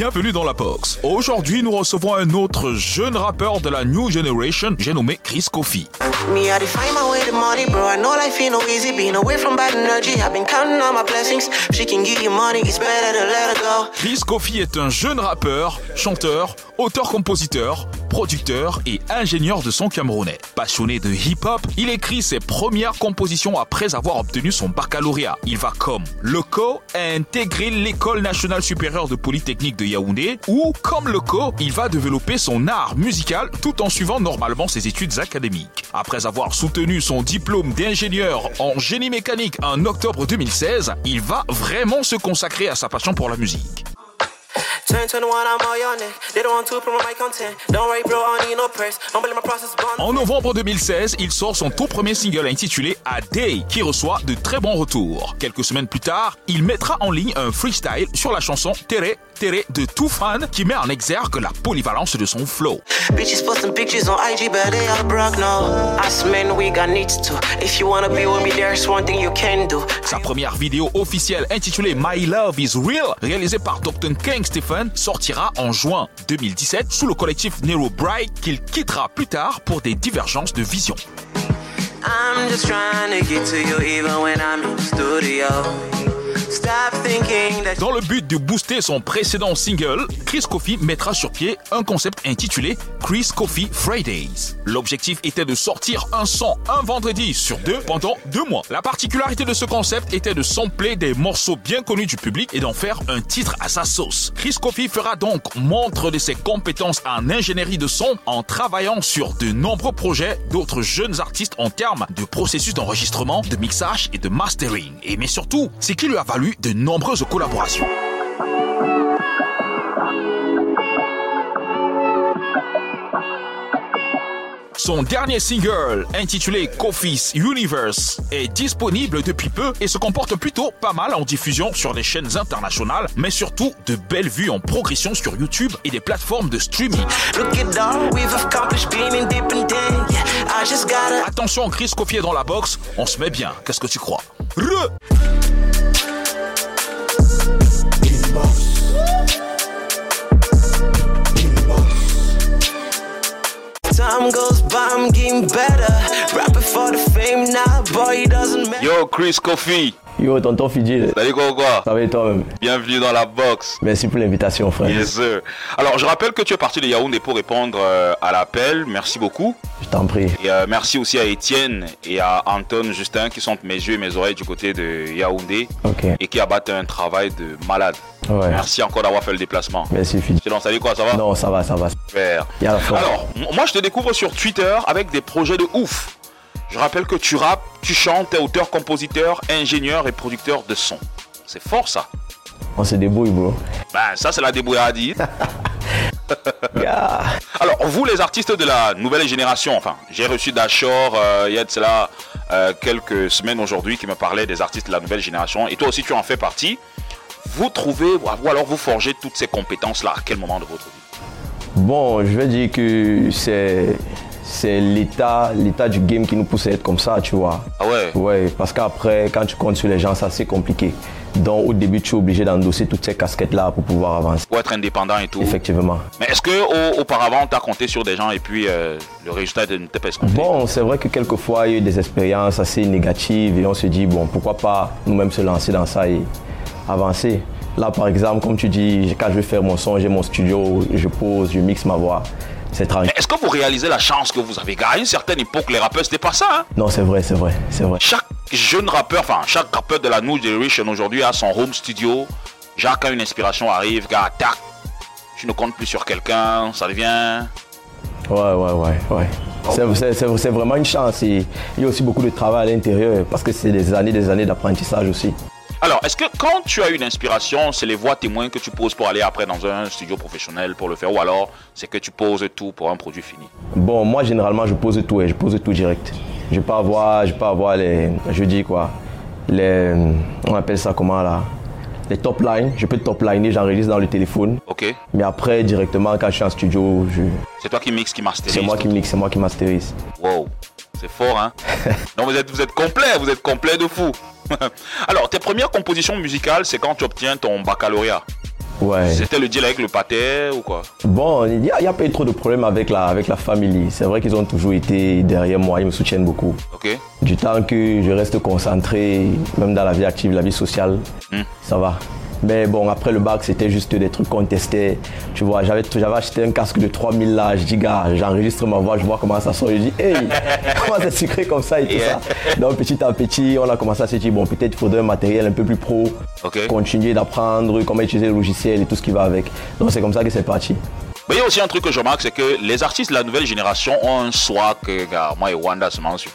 bienvenue dans la box. Aujourd'hui, nous recevons un autre jeune rappeur de la New Generation, j'ai nommé Chris Kofi. Me, define my way to bro. I know life no easy. Being away from bad energy, I've been counting my blessings. She can give you money, it's better to let her go. Chris Kofi est un jeune rappeur, chanteur, auteur-compositeur, producteur et ingénieur de son camerounais. Passionné de hip-hop, il écrit ses premières compositions après avoir obtenu son baccalauréat. Il va comme loco intégrer l'école nationale supérieure de polytechnique de Yaoundé où, comme loco, il va développer son art musical tout en suivant normalement ses études académiques. Avoir soutenu son diplôme d'ingénieur en génie mécanique en octobre 2016, il va vraiment se consacrer à sa passion pour la musique. 2021, I'm all your neck. They don't want to promote my content. Don't worry, bro, I don't need no press. Don't believe my process bond. En novembre 2016, il sort son tout premier single intitulé A Day qui reçoit de très bons retours. Quelques semaines plus tard, il mettra en ligne un freestyle sur la chanson Tere De Toufan qui met en exergue la polyvalence de son flow. Bitches posting pictures on IG, but they are broke now. Us men, we got needs to. If you wanna be with me, there's one thing you can do. Sa première vidéo officielle intitulée My Love is Real, réalisée par Dr. King Stephen, sortira en juin 2017 sous le collectif Nero Bright qu'il quittera plus tard pour des divergences de vision. I'm just trying to get to you even when I'm in the studio. Dans le but de booster son précédent single, Chris Coffey mettra sur pied un concept intitulé Chris Coffey Fridays. L'objectif était de sortir un son un vendredi sur deux pendant deux mois. La particularité de ce concept était de sampler des morceaux bien connus du public et d'en faire un titre à sa sauce. Chris Coffey fera donc montre de ses compétences en ingénierie de son en travaillant sur de nombreux projets d'autres jeunes artistes en termes de processus d'enregistrement, de mixage et de mastering. Et mais surtout, c'est qui lui a valu de nombreuses collaborations. Son dernier single, intitulé Kofi's Universe, est disponible depuis peu et se comporte plutôt pas mal en diffusion sur des chaînes internationales, mais surtout de belles vues en progression sur YouTube et des plateformes de streaming. Attention, Chris Kofi est dans la box, on se met bien, qu'est-ce que tu crois? Re Time goes by, I'm getting better. Rapping for the fame now, boy, doesn't matter. Yo, Chris Kofi. Yo, tonton Fidji, Salut quoi quoi ça va et toi-même? Bienvenue dans la box. Merci pour l'invitation, frère. Yes sir. Alors, je rappelle que tu es parti de Yaoundé pour répondre euh, à l'appel. Merci beaucoup. Je t'en prie. Et euh, merci aussi à Étienne et à Anton Justin qui sont mes yeux et mes oreilles du côté de Yaoundé Ok. et qui abattent un travail de malade. Ouais. Merci encore d'avoir fait le déplacement. Merci, Fidji. Sinon, salut quoi, ça va? Non, ça va, ça va. Super. Alors, moi je te découvre sur Twitter avec des projets de ouf. Je rappelle que tu rappes, tu chantes, t'es auteur, compositeur, ingénieur et producteur de son. C'est fort ça. On se débrouille, bro. Ben ça c'est la débrouillardise. Yeah. Alors vous les artistes de la nouvelle génération, enfin j'ai reçu Dashor euh, il y a de cela euh, quelques semaines aujourd'hui qui me parlait des artistes de la nouvelle génération et toi aussi tu en fais partie. Vous trouvez ou alors vous forgez toutes ces compétences là à quel moment de votre vie? Bon, je vais dire que c'est c'est l'état l'état du game qui nous pousse à être comme ça, tu vois. Ah ouais? Ouais, parce qu'après, quand tu comptes sur les gens, c'est assez compliqué. Donc, au début, tu es obligé d'endosser toutes ces casquettes-là pour pouvoir avancer. Pour être indépendant et tout. Effectivement. Mais est-ce que au- auparavant tu as compté sur des gens et puis euh, le résultat n'était pas escompté? Bon, c'est vrai que quelquefois, il y a eu des expériences assez négatives et on se dit, bon, pourquoi pas nous-mêmes se lancer dans ça et avancer. Là, par exemple, comme tu dis, quand je vais faire mon son, j'ai mon studio, je pose, je mixe ma voix. C'est. Mais est-ce que vous réalisez la chance que vous avez À une certaine époque, les rappeurs, c'était pas ça. Hein? Non, c'est vrai, c'est vrai, c'est vrai. chaque jeune rappeur, enfin, chaque rappeur de la New Generation aujourd'hui a son home studio. Genre, quand une inspiration arrive, gars, tac, tu ne comptes plus sur quelqu'un, ça devient. Ouais, ouais, ouais, ouais. C'est- vraiment une chance il y a aussi beaucoup de travail à l'intérieur parce que c'est des années, des années d'apprentissage aussi. Alors, est-ce que quand tu as une inspiration, c'est les voix témoins que tu poses pour aller après dans un studio professionnel pour le faire, ou alors c'est que tu poses tout pour un produit fini? Bon, moi, généralement, je pose tout et je pose tout direct. Je peux avoir, je peux avoir les, je dis quoi, les, on appelle ça comment là, les top lines. Je peux top liner, j'enregistre dans le téléphone. Ok Mais après, directement, quand je suis en studio, je- C'est toi qui mixes, qui masterise c'est moi qui mixe, c'est moi qui masterise. Wow, c'est fort, hein Non, vous êtes, vous êtes complet, vous êtes complet de fou. Alors, tes premières compositions musicales, c'est quand tu obtiens ton baccalauréat. Ouais. C'était le deal avec le pater ou quoi? Bon, il n'y a pas eu trop de problèmes avec la, avec la famille. C'est vrai qu'ils ont toujours été derrière moi, ils me soutiennent beaucoup. Ok. Du temps que je reste concentré, même dans la vie active, la vie sociale, Hmm. ça va. Mais bon, après le bac, c'était juste des trucs qu'on testait. Tu vois, j'avais j'avais acheté un casque de 3000 là. Je dis, gars, j'enregistre ma voix, je vois comment ça sort. Je dis, hey, comment c'est sucré comme ça et tout Yeah. ça. Donc petit à petit, on a commencé à se dire, bon, peut-être il faudrait un matériel un peu plus pro. Continuer d'apprendre comment utiliser le logiciel et tout ce qui va avec. Donc c'est comme ça que c'est parti. Mais il y a aussi un truc que je remarque, c'est que les artistes de la nouvelle génération ont un swag que, gars, moi et Wanda se mangent sur.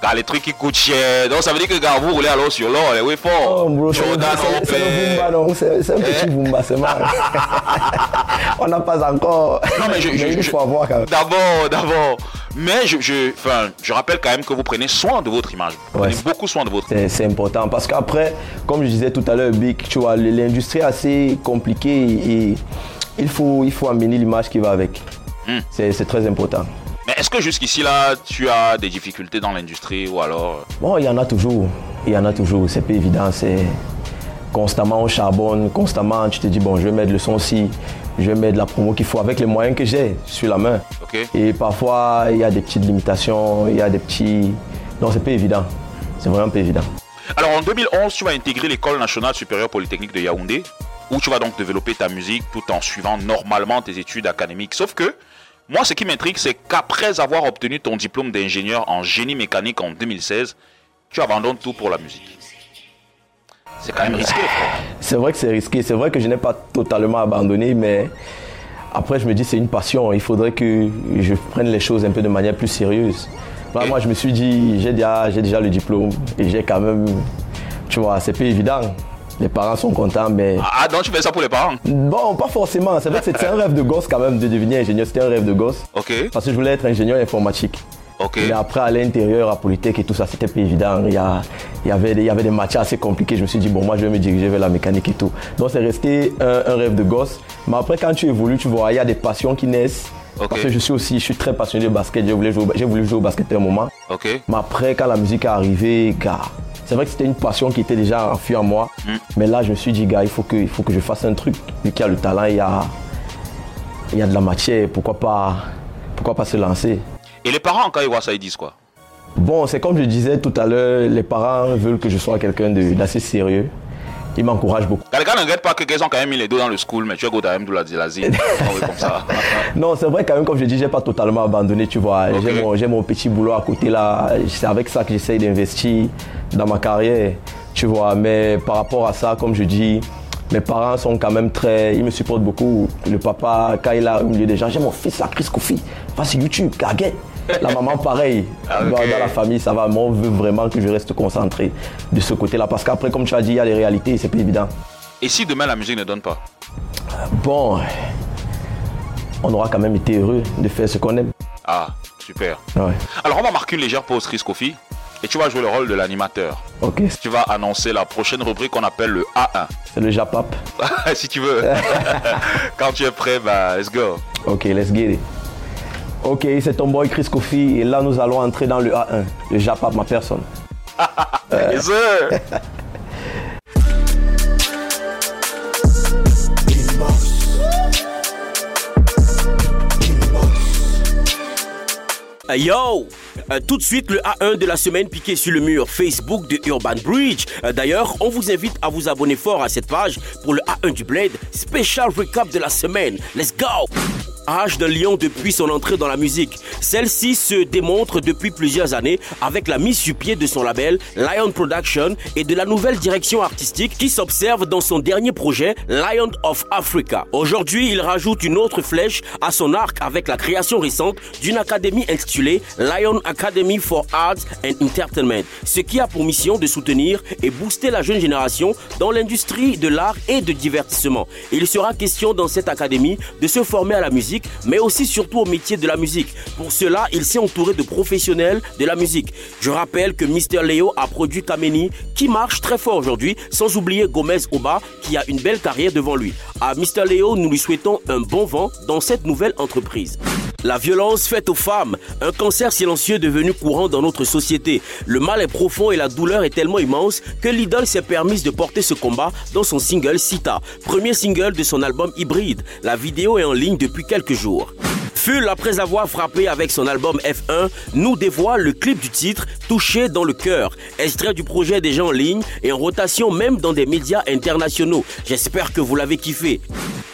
Car les trucs qui coûtent cher. Donc ça veut dire que, gars, vous roulez alors sur l'or, les way fort. Oh, c'est Jordan, le Bumba, non C'est un petit Bumba, c'est mal. On n'a pas encore. Non, mais je- je- je- avoir quand même. D'abord, d'abord. Mais je, je, enfin, je rappelle quand même que vous prenez soin de votre image. Vous Ouais. prenez beaucoup soin de votre C'est c'est important parce qu'après, comme je disais tout à l'heure, Big, tu vois, l'industrie est assez compliquée et il faut, il faut amener l'image qui va avec. Hmm. C'est c'est très important. Mais est-ce que jusqu'ici, là, tu as des difficultés dans l'industrie ou alors... euh, Bon, il y en a toujours. Il y en a toujours. C'est pas évident. C'est constamment on charbonne, constamment tu te dis bon, je vais mettre le son ci, je vais mettre la promo qu'il faut avec les moyens que j'ai sur la main. Et parfois, il y a des petites limitations, il y a des petits. Non, c'est pas évident. C'est vraiment pas évident. Alors en 2011, tu vas intégrer l'école nationale supérieure polytechnique de Yaoundé, où tu vas donc développer ta musique tout en suivant normalement tes études académiques. Sauf que moi, ce qui m'intrigue, c'est qu'après avoir obtenu ton diplôme d'ingénieur en génie mécanique en 2016, tu abandonnes tout pour la musique. C'est quand même risqué. C'est vrai que c'est risqué. C'est vrai que je n'ai pas totalement abandonné, mais après, je me dis c'est une passion. Il faudrait que je prenne les choses un peu de manière plus sérieuse. Moi, je me suis dit, j'ai déjà, j'ai déjà le diplôme et j'ai quand même. Tu vois, c'est pas évident. Les parents sont contents, mais. Ah, donc tu fais ça pour les parents? Bon, pas forcément. C'est vrai que c'était un rêve de gosse quand même de devenir ingénieur. C'était un rêve de gosse. Ok, Parce que je voulais être ingénieur informatique. ok. Mais après, à l'intérieur, à Polytech et tout ça, c'était pas évident. Il y, a- il, y avait, des- il y avait des matières assez compliquées. Je me suis dit, bon, moi, je vais me diriger vers la mécanique et tout. Donc, c'est resté un, un rêve de gosse. Mais après, quand tu évolues, tu vois, il y a des passions qui naissent. Parce que je suis aussi, je suis très passionné de basket. J'ai voulu jouer, au- j'ai voulu jouer au basket à un moment. Ok. Mais après, quand la musique est arrivée, gars, c'est vrai que c'était une passion qui était déjà enfuie en moi. Mm. Mais là, je me suis dit, gars, il faut que, il faut que je fasse un truc. Vu qu'il y a le talent, il y a, il y a de la matière. Pourquoi pas, pourquoi pas se lancer? Et les parents, quand ils voient ça, ils disent quoi? Bon, c'est comme je disais tout à l'heure, les parents veulent que je sois quelqu'un d'assez sérieux. Ils m'encouragent beaucoup. Gars ne pas que ont quand même mis les dos dans le school, mais tu as go même de la de la zine. Oui, comme ça. Non, c'est vrai quand même, comme je dis, j'ai pas totalement abandonné, tu vois. J'ai mon, j'ai mon petit boulot à côté là. C'est avec ça que j'essaye d'investir dans ma carrière, tu vois. Mais par rapport à ça, comme je dis, mes parents sont quand même très. Ils me supportent beaucoup. Le papa, quand il a au milieu des gens, j'ai mon fils là, Chris Kofi, va sur YouTube, gaguette. La maman, pareil. Ah, dans, la famille, ça va. Mais on veut vraiment que je reste concentré de ce côté-là. Parce qu'après, comme tu as dit, il y a les réalités, c'est pas évident. Et si demain la musique ne donne pas? Bon, on aura quand même été heureux de faire ce qu'on aime. Ah, super. Ouais. Alors on va marquer une légère pause, Chris Kofi, et tu vas jouer le rôle de l'animateur. Ok, Tu vas annoncer la prochaine rubrique qu'on appelle le A1. c'est le Japap. si tu veux. Quand tu es prêt, bah, let's go. Ok, let's get it. Ok, c'est ton boy Chris Kofi et là nous allons entrer dans le A1, le Japap, ma personne. Yes, sir. Euh, Yo Euh, Tout de suite le A1 de la semaine piqué sur le mur Facebook de Urban Bridge. Euh, D'ailleurs, on vous invite à vous abonner fort à cette page pour le A1 du Blade. Special recap de la semaine. Let's go Âge de lion depuis son entrée dans la musique. Celle-ci se démontre depuis plusieurs années avec la mise sur pied de son label Lion Production et de la nouvelle direction artistique qui s'observe dans son dernier projet Lion of Africa. Aujourd'hui, il rajoute une autre flèche à son arc avec la création récente d'une académie intitulée Lion Academy for Arts and Entertainment, ce qui a pour mission de soutenir et booster la jeune génération dans l'industrie de l'art et de divertissement. Il sera question dans cette académie de se former à la musique, mais aussi surtout au métier de la musique. Pour cela, il s'est entouré de professionnels de la musique. Je rappelle que Mr. Leo a produit Kameni, qui marche très fort aujourd'hui, sans oublier Gomez Oba, qui a une belle carrière devant lui. À Mr. Leo, nous lui souhaitons un bon vent dans cette nouvelle entreprise. La violence faite aux femmes, un cancer silencieux devenu courant dans notre société. Le mal est profond et la douleur est tellement immense que l'idole s'est permise de porter ce combat dans son single Sita, premier single de son album Hybride. La vidéo est en ligne depuis quelques jours. Full, après avoir frappé avec son album F1, nous dévoile le clip du titre Touché dans le cœur, extrait du projet déjà en ligne et en rotation même dans des médias internationaux. J'espère que vous l'avez kiffé.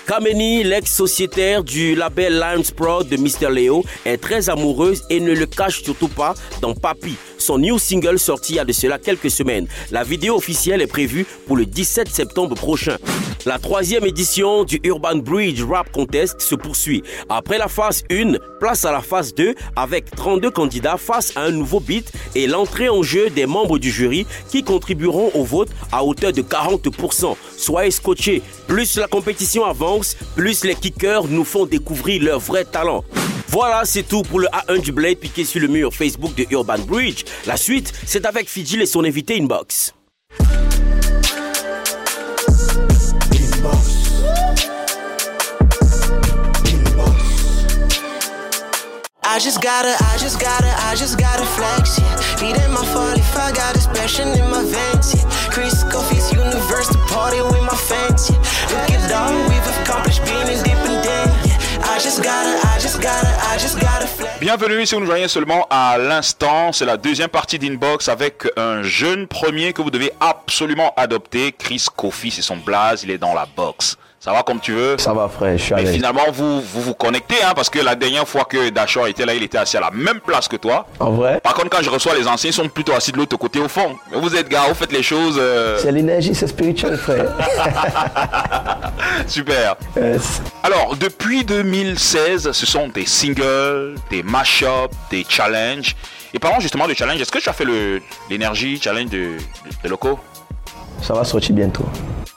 Kameni, l'ex-sociétaire du label Lions Pro de Mr. Leo, est très amoureuse et ne le cache surtout pas dans Papi, son new single sorti il y a de cela quelques semaines. La vidéo officielle est prévue pour le 17 septembre prochain. La troisième édition du Urban Bridge Rap Contest se poursuit. Après la phase 1, place à la phase 2 avec 32 candidats face à un nouveau beat et l'entrée en jeu des membres du jury qui contribueront au vote à hauteur de 40%. Soyez scotchés. Plus la compétition avance, plus les kickers nous font découvrir leur vrai talent. Voilà, c'est tout pour le A1 du Blade piqué sur le mur Facebook de Urban Bridge. La suite, c'est avec Fidjil et son invité Inbox. Just gotta, I just gotta, I just gotta flex, yeah. Beat in my 45, got this passion in my veins, yeah. Chris Coffee's universe, the party with my fans, yeah. Look at all we've accomplished, being independent, yeah. I just gotta, I just gotta, I just gotta flex. Bienvenue si vous nous joignez seulement à l'instant. C'est la deuxième partie d'Inbox avec un jeune premier que vous devez absolument adopter. Chris Kofi, c'est son blaze, il est dans la box. Ça va comme tu veux Ça va, frère, je suis Mais finalement, vous, vous vous connectez, hein, parce que la dernière fois que Dachor était là, il était assis à la même place que toi. En vrai, Par contre, quand je reçois les anciens, ils sont plutôt assis de l'autre côté au fond. Mais vous êtes gars, vous faites les choses euh, c'est l'énergie, c'est spirituel, frère. super. Yes. Alors, depuis 2016, ce sont des singles, des mash-ups, des challenges. Et parlons justement de challenge. Est-ce que tu as fait le- l'énergie challenge de, de, de Loco Ça va sortir bientôt.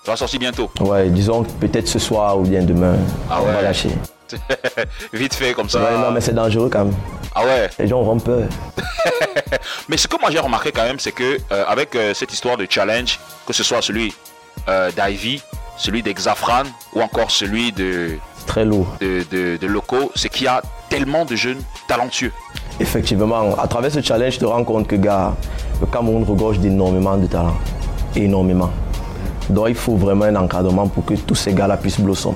Ça va sortir bientôt. Ouais, disons peut-être ce soir ou bien demain. Ah on ouais. va lâcher. Vite fait comme ça. Ouais, non, mais c'est dangereux quand même. Ah ouais. Les gens auront peur. Mais ce que moi j'ai remarqué quand même, c'est que euh, avec euh, cette histoire de challenge, que ce soit celui euh, d'Ivy, celui d'Exafran ou encore celui de, très lourd. de, de, de Loco, c'est qu'il y a tellement de jeunes talentueux. Effectivement, à travers ce challenge, tu te rends compte que, gars, le Cameroun regorge d'énormément de talents. Énormément. Donc, il faut vraiment un encadrement pour que tous ces gars-là puissent blossom.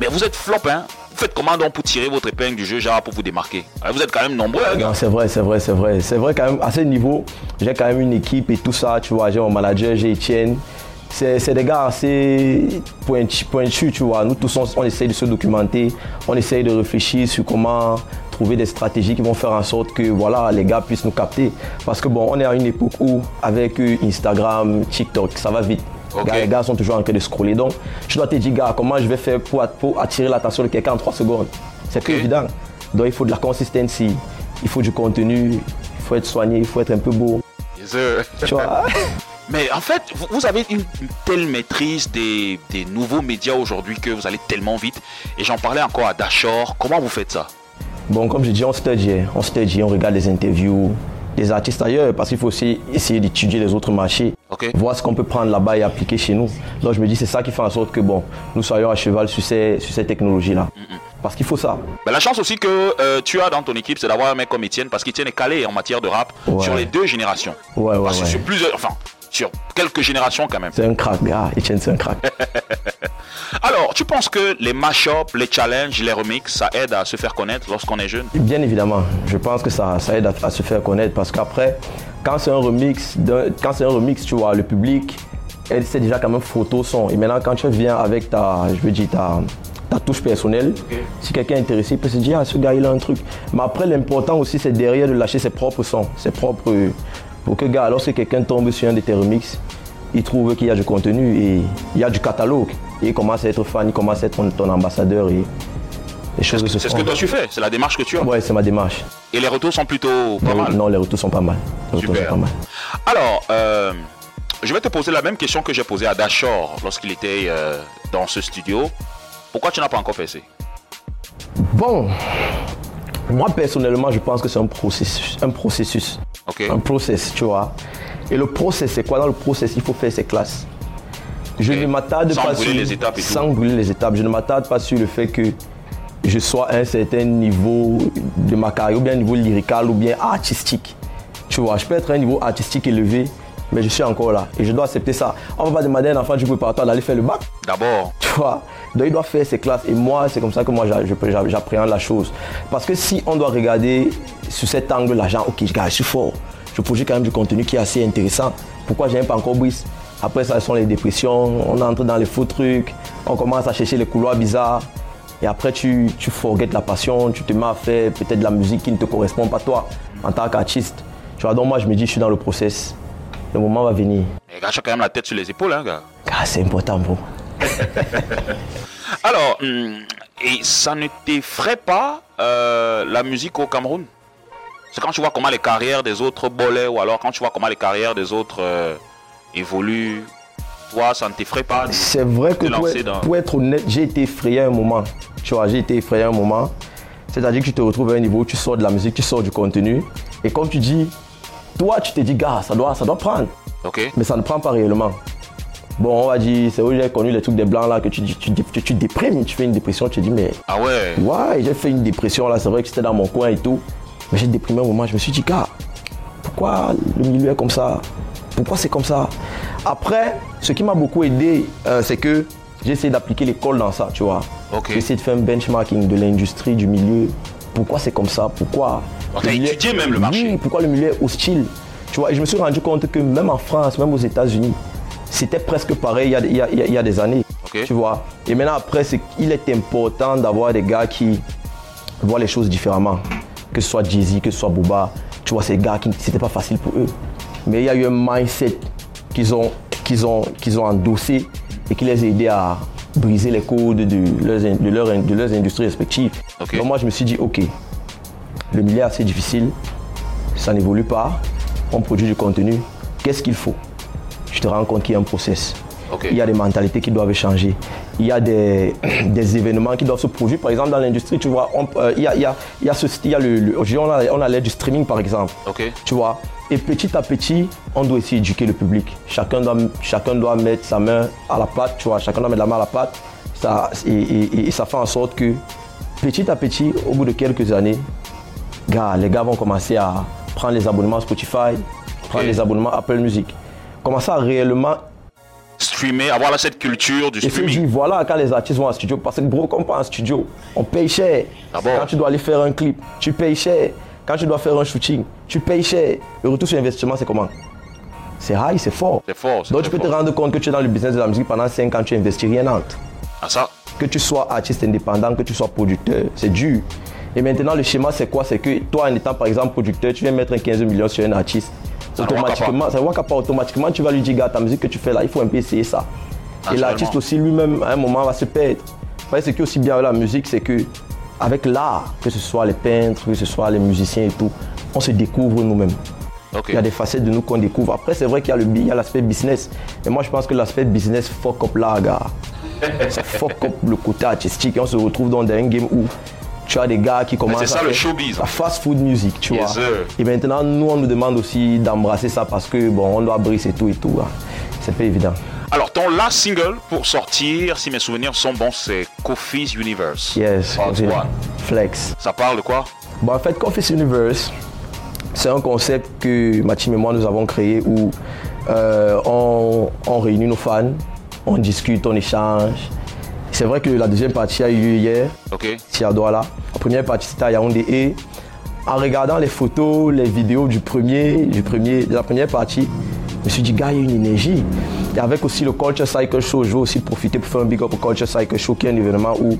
Mais vous êtes flop, hein Vous faites comment donc pour tirer votre épingle du jeu, genre pour vous démarquer Vous êtes quand même nombreux, hein, gars. Non, c'est vrai, c'est vrai, c'est vrai. C'est vrai quand même, à ce niveau, j'ai quand même une équipe et tout ça, tu vois. J'ai mon manager, j'ai Etienne. C'est des gars assez pointus, pointus, tu vois. Nous tous, on, on essaye de se documenter, on essaye de réfléchir sur comment trouver des stratégies qui vont faire en sorte que voilà, les gars puissent nous capter. Parce que bon, on est à une époque où, avec euh, Instagram, TikTok, ça va vite. Les gars sont toujours en train de scroller. Donc, je dois te dire, gars, comment je vais faire pour, pour attirer l'attention de quelqu'un en 3 secondes? C'est plus évident. Donc, il faut de la consistency, il faut du contenu, il faut être soigné, il faut être un peu beau. Yes, sir. Tu vois? Mais en fait, vous, avez une, telle maîtrise des, des nouveaux médias aujourd'hui que vous allez tellement vite. Et j'en parlais encore à Dashor. Comment vous faites ça? Bon, comme je dis, on studie, on studie, on regarde les interviews des artistes ailleurs parce qu'il faut aussi essayer d'étudier les autres marchés, voir ce qu'on peut prendre là-bas et appliquer chez nous. Donc je me dis, c'est ça qui fait en sorte que bon, nous soyons à cheval sur ces, sur ces technologies-là. Parce qu'il faut ça. La chance aussi que euh, tu as dans ton équipe, c'est d'avoir un mec comme Étienne, parce qu'Étienne est calé en matière de rap Ouais. sur les deux générations. Ouais, ouais, Parce que ouais. sur plusieurs, enfin, sur quelques générations quand même. C'est un crack, gars. Etienne, c'est un crack. Alors, tu penses que les mash-ups, les challenges, les remixes, ça aide à se faire connaître lorsqu'on est jeune? Bien évidemment, je pense que ça, ça aide à, à se faire connaître parce qu'après, quand c'est un remix, quand c'est un remix, tu vois, le public, elle sait déjà quand même photo son. Et maintenant, quand tu viens avec ta, je veux dire, ta, ta touche personnelle, si quelqu'un est intéressé, il peut se dire, ah, ce gars, il a un truc. Mais après, l'important aussi, c'est derrière de lâcher ses propres sons, ses propres. Pour que, gars, lorsque quelqu'un tombe sur un de tes remixes, il trouve qu'il y a du contenu et il y a du catalogue. Il commence à être fan, il commence à être ton, ton ambassadeur et les choses se C'est ce que toi tu fais, c'est la démarche que tu as. Ouais, c'est ma démarche. Et les retours sont plutôt pas mal. non, les retours sont pas mal. Les Super. sont pas mal. Alors, euh, je vais te poser la même question que j'ai posée à Dashor lorsqu'il était euh, dans ce studio. Pourquoi tu n'as pas encore fait Bon, moi personnellement, je pense que c'est un processus. Un processus. Ok. Un process, tu vois. Et le process, c'est quoi? Dans le process, il faut faire ses classes. Je ne m'attarde pas sur les étapes et tout. sans brûler les étapes. Je ne m'attarde pas sur le fait que je sois à un certain niveau de ma carrière, ou bien un niveau lyrical, ou bien artistique. Tu vois, je peux être à un niveau artistique élevé, mais je suis encore là. Et je dois accepter ça. On va pas demander à un enfant du préparatoire d'aller faire le bac. D'abord. Tu vois Donc il doit faire ses classes. Et moi, c'est comme ça que moi j'appréhende la chose. Parce que si on doit regarder sur cet angle-là, genre, ok, je suis fort. Je produis quand même du contenu qui est assez intéressant. Pourquoi j'aime pas encore Brice? Après ça, ce sont les dépressions. On entre dans les faux trucs. On commence à chercher les couloirs bizarres. Et après, tu, tu forgettes la passion. Tu te mets à faire peut-être de la musique qui ne te correspond pas toi en tant qu'artiste. Tu vois, donc moi, je me dis, je suis dans le process. Le moment va venir. Les gars, quand même la tête sur les épaules, hein, gars. Ah, c'est important, bro. Alors, hum, et ça ne t'effraie pas euh, la musique au Cameroun? C'est quand tu vois comment les carrières des autres bolets ou alors quand tu vois comment les carrières des autres euh, évoluent, toi, ça ne t'effraie pas C'est vrai que pour être, dans- pour être honnête, j'ai été effrayé un moment. Tu vois, j'ai été effrayé un moment. C'est-à-dire que tu te retrouves à un niveau où tu sors de la musique, tu sors du contenu. Et comme tu dis, toi, tu te dis, gars, ça doit, ça doit prendre. Ok Mais ça ne prend pas réellement. Bon, on va dire, c'est où j'ai connu les trucs des blancs là, que tu, dis- tu, tu, tu déprimes, tu fais une dépression, tu te dis, mais Ah ouais ouais, j'ai fait une dépression là, c'est vrai que c'était dans mon coin et tout. Mais j'ai déprimé un moment, je me suis dit, gars, pourquoi le milieu est comme ça? Pourquoi c'est comme ça? Après, ce qui m'a beaucoup aidé, euh, c'est que j'ai essayé d'appliquer l'école dans ça, tu vois. Ok. J'ai essayé de faire un benchmarking de l'industrie, du milieu. Pourquoi c'est comme ça? Pourquoi t'as milieu- étudié même le marché. Oui, pourquoi le milieu est hostile? Tu vois, et je me suis rendu compte que même en France, même aux États-Unis, c'était presque pareil il y a, il y a- il y a- il y a des années. Tu vois? Et maintenant, après, c'est qu'il est important d'avoir des gars qui voient les choses différemment. Que ce soit Jay-Z, que ce soit Booba. Tu vois, ces gars qui c'était pas facile pour eux. Mais il y a eu un mindset qu'ils ont, qu'ils ont, qu'ils ont endossé et qui les a aidés à briser les codes de leurs, de de leurs industries respectives. Donc moi, je me suis dit, OK, le milieu est assez difficile, ça n'évolue pas, on produit du contenu, qu'est-ce qu'il faut? Je te rends compte qu'il y a un process. Il y a des mentalités qui doivent changer. Il y a des, des événements qui doivent se produire. Par exemple, dans l'industrie, tu vois, on- euh, il y a, il y a- il y a ce, il y a le, on a, on a l'ère du streaming, par exemple. Tu vois. Et petit à petit, on doit essayer d'éduquer le public. Chacun doit, chacun doit mettre sa main à la pâte, tu vois. Chacun doit mettre la main à la pâte. Ça, et, et- et ça fait en sorte que, petit à petit, au bout de quelques années, gars, les gars vont commencer à prendre les abonnements Spotify, prendre les abonnements Apple Music. Commencer à réellement Streamer, avoir là, cette culture du et streaming. dire, voilà, quand les artistes vont en studio, parce que gros, quand on part en studio, on paye cher. Ah Quand tu dois aller faire un clip, tu payes cher. Quand tu dois faire un shooting, tu payes cher. Le retour sur investissement, c'est comment? C'est high, c'est fort. C'est fort. Donc tu peux te rendre compte que tu es dans le business de la musique pendant 5 ans, tu investis rien entre. Ah ça? Que tu sois artiste indépendant, que tu sois producteur, c'est dur. Et maintenant, le schéma, c'est quoi? C'est que toi, en étant par exemple producteur, tu viens mettre un 15 millions sur un artiste. Automatiquement, ça work pas. Automatiquement, tu vas lui dire, gars, ta musique que tu fais là, il faut un peu essayer ça. Et Naturellement. l'artiste aussi lui-même, à un moment, va se perdre. Parce que ce qui est aussi bien avec la musique, c'est que avec l'art, que ce soit les peintres, que ce soit les musiciens et tout, on se découvre nous-mêmes. Il y a des facettes de nous qu'on découvre. Après, c'est vrai qu'il y a l'aspect business. Et moi, je pense que l'aspect business fuck up là, gars. Ça fuck up le côté artistique. Et on se retrouve dans un game où tu as des gars qui commencent c'est ça, à le faire showbiz. la fast food music, tu Yes, vois. sir. Et maintenant, nous, on nous demande aussi d'embrasser ça parce que, bon, on doit briser tout et tout. hein. C'est pas évident. Alors, ton last single pour sortir, si mes souvenirs sont bons, c'est Kofi's Universe. Yes, flex. Ça parle de quoi? Bon, en fait, Confess Universe, c'est un concept que ma team et moi nous avons créé où euh, on, on réunit nos fans, on discute, on échange. C'est vrai que la deuxième partie a eu lieu hier, Ok. ici à Douala. La première partie c'était à Yaoundé et en regardant les photos, les vidéos du premier, du premier, de la première partie, je me suis dit, gars, il y a une énergie. Et avec aussi le Culture Cycle Show, je veux aussi profiter pour faire un big up au Culture Cycle Show, qui est un événement où,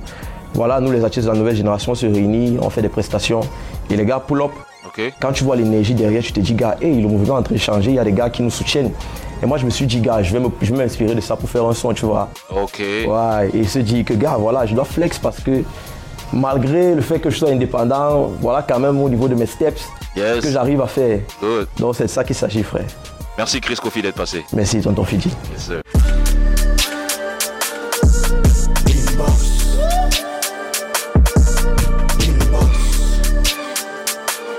voilà, nous les artistes de la nouvelle génération se réunissent, on fait des prestations et les gars pull up. Quand tu vois l'énergie derrière, tu te dis, gars, hey, le mouvement est en train de changer, il y a des gars qui nous soutiennent. Et moi, je me suis dit, gars, je vais m'inspirer de ça pour faire un son, tu vois. Ok. Ouais, et se dit que, gars, voilà, je dois flex parce que malgré le fait que je sois indépendant, voilà quand même au niveau de mes steps Yes. que j'arrive à faire. Good. Donc c'est de ça qu'il s'agit, frère. Merci Chris Kofi d'être passé. Merci, tonton Fidi. Yes, sir.